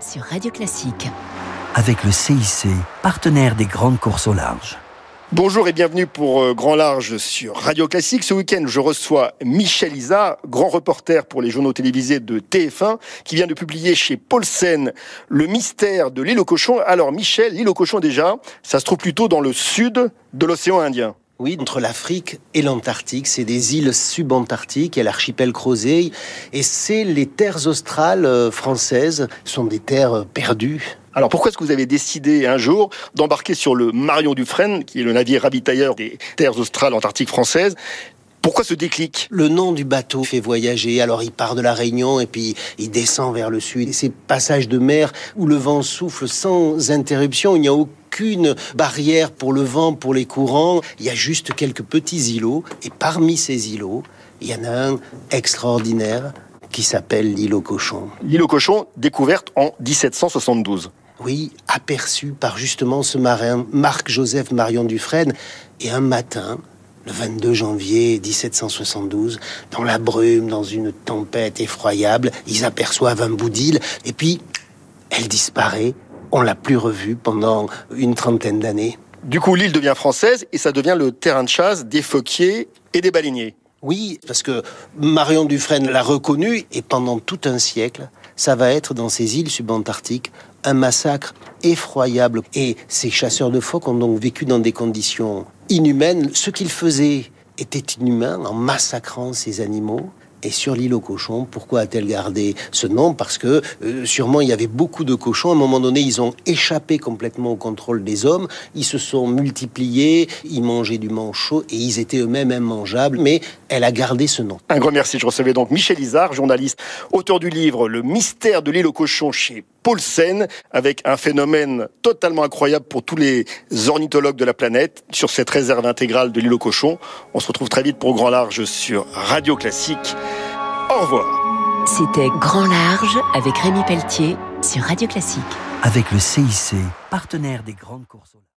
Sur Radio Classique. avec le CIC, partenaire des grandes courses au large. Bonjour et bienvenue pour euh, Grand Large sur Radio Classique. Ce week-end, je reçois Michel Isa, grand reporter pour les journaux télévisés de TF1, qui vient de publier chez Paulsen Le mystère de l'île aux cochons. Alors Michel, l'île aux cochons déjà, ça se trouve plutôt dans le sud de l'océan Indien. Oui, entre l'Afrique et l'Antarctique, c'est des îles subantarctiques, il y a l'archipel Crozet, et c'est les terres australes euh, françaises, Ce sont des terres perdues. Alors pourquoi est-ce que vous avez décidé un jour d'embarquer sur le Marion Dufresne, qui est le navire ravitailleur des terres australes antarctiques françaises? Pourquoi ce déclic? Le nom du bateau fait voyager, alors il part de la Réunion et puis il descend vers le sud. Et ces passages de mer où le vent souffle sans interruption, il n'y a aucune barrière pour le vent, pour les courants, il y a juste quelques petits îlots. Et parmi ces îlots, il y en a un extraordinaire qui s'appelle l'île aux cochons. L'île aux cochons, découverte en 1772. Oui, aperçu par justement ce marin, Marc-Joseph Marion Dufresne. Et un matin, le 22 janvier 1772, dans la brume, dans une tempête effroyable, ils aperçoivent un bout d'île, et puis elle disparaît. On l'a plus revue pendant une trentaine d'années. Du coup, l'île devient française et ça devient le terrain de chasse des phoquiers et des baleiniers. Oui, parce que Marion Dufresne l'a reconnu, et pendant tout un siècle, ça va être dans ces îles subantarctiques un massacre effroyable. Et ces chasseurs de phoques ont donc vécu dans des conditions inhumaines. Ce qu'ils faisaient était inhumain en massacrant ces animaux. Et sur l'île aux cochons, pourquoi a-t-elle gardé ce nom? Parce que euh, sûrement il y avait beaucoup de cochons. À un moment donné, ils ont échappé complètement au contrôle des hommes. Ils se sont multipliés, ils mangeaient du manchot et ils étaient eux-mêmes immangeables. Mais elle a gardé ce nom. Un grand merci. Je recevais donc Michel Isard, journaliste, auteur du livre Le mystère de l'île aux cochons chez Paulsen, avec un phénomène totalement incroyable pour tous les ornithologues de la planète sur cette réserve intégrale de l'île aux cochons. On se retrouve très vite pour Grand Large sur Radio Classique. Au revoir. C'était Grand Large avec Rémi Pelletier sur Radio Classique. Avec le CIC, partenaire des grandes courses.